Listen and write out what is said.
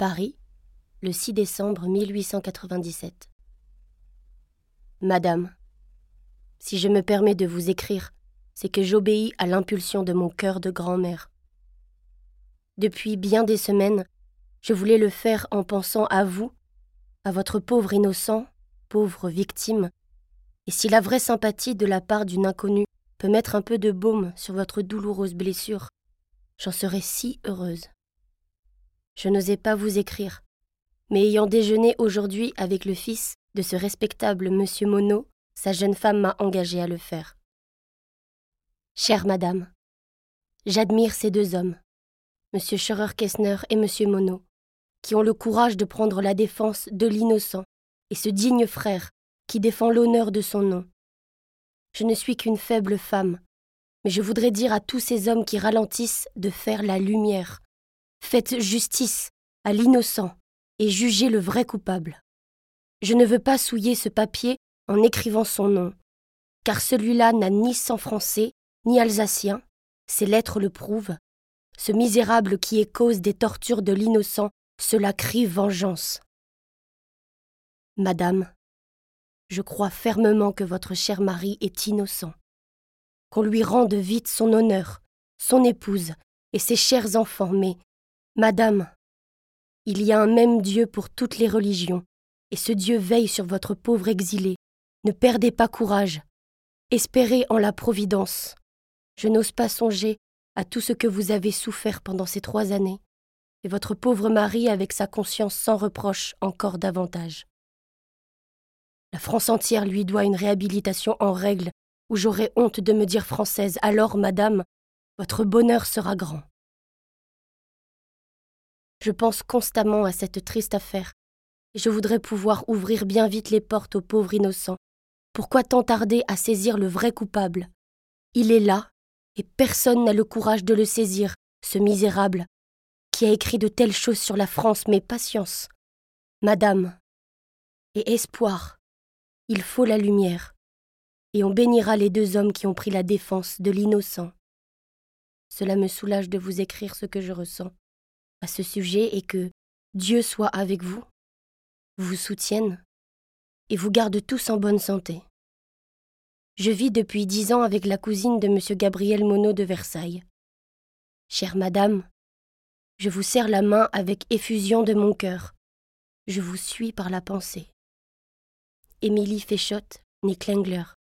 Paris, le 6 décembre 1897. Madame, si je me permets de vous écrire, c'est que j'obéis à l'impulsion de mon cœur de grand-mère. Depuis bien des semaines, je voulais le faire en pensant à vous, à votre pauvre innocent, pauvre victime, et si la vraie sympathie de la part d'une inconnue peut mettre un peu de baume sur votre douloureuse blessure, j'en serais si heureuse. Je n'osais pas vous écrire, mais ayant déjeuné aujourd'hui avec le fils de ce respectable monsieur Monod, sa jeune femme m'a engagé à le faire. Chère madame, j'admire ces deux hommes, monsieur Scheurer-Kessner et monsieur Monod, qui ont le courage de prendre la défense de l'innocent et ce digne frère qui défend l'honneur de son nom. Je ne suis qu'une faible femme, mais je voudrais dire à tous ces hommes qui ralentissent de faire la lumière, Faites justice à l'innocent et jugez le vrai coupable. Je ne veux pas souiller ce papier en écrivant son nom, car celui-là n'a ni sang français, ni alsacien, ses lettres le prouvent. Ce misérable qui est cause des tortures de l'innocent, cela crie vengeance. Madame, je crois fermement que votre cher mari est innocent. Qu'on lui rende vite son honneur, son épouse et ses chers enfants, mais Madame, il y a un même Dieu pour toutes les religions, et ce Dieu veille sur votre pauvre exilé. Ne perdez pas courage. Espérez en la Providence. Je n'ose pas songer à tout ce que vous avez souffert pendant ces trois années, et votre pauvre mari avec sa conscience sans reproche encore davantage. La France entière lui doit une réhabilitation en règle, où j'aurai honte de me dire française. Alors, madame, votre bonheur sera grand. Je pense constamment à cette triste affaire, et je voudrais pouvoir ouvrir bien vite les portes aux pauvres innocents. Pourquoi tant tarder à saisir le vrai coupable? Il est là, et personne n'a le courage de le saisir, ce misérable, qui a écrit de telles choses sur la France, mais patience. Madame, et espoir, il faut la lumière, et on bénira les deux hommes qui ont pris la défense de l'innocent. Cela me soulage de vous écrire ce que je ressens à ce sujet et que Dieu soit avec vous, vous soutienne et vous garde tous en bonne santé. Je vis depuis dix ans avec la cousine de M. Gabriel Monod de Versailles. Chère madame, je vous serre la main avec effusion de mon cœur. Je vous suis par la pensée. Émilie Féchotte, née Klengler.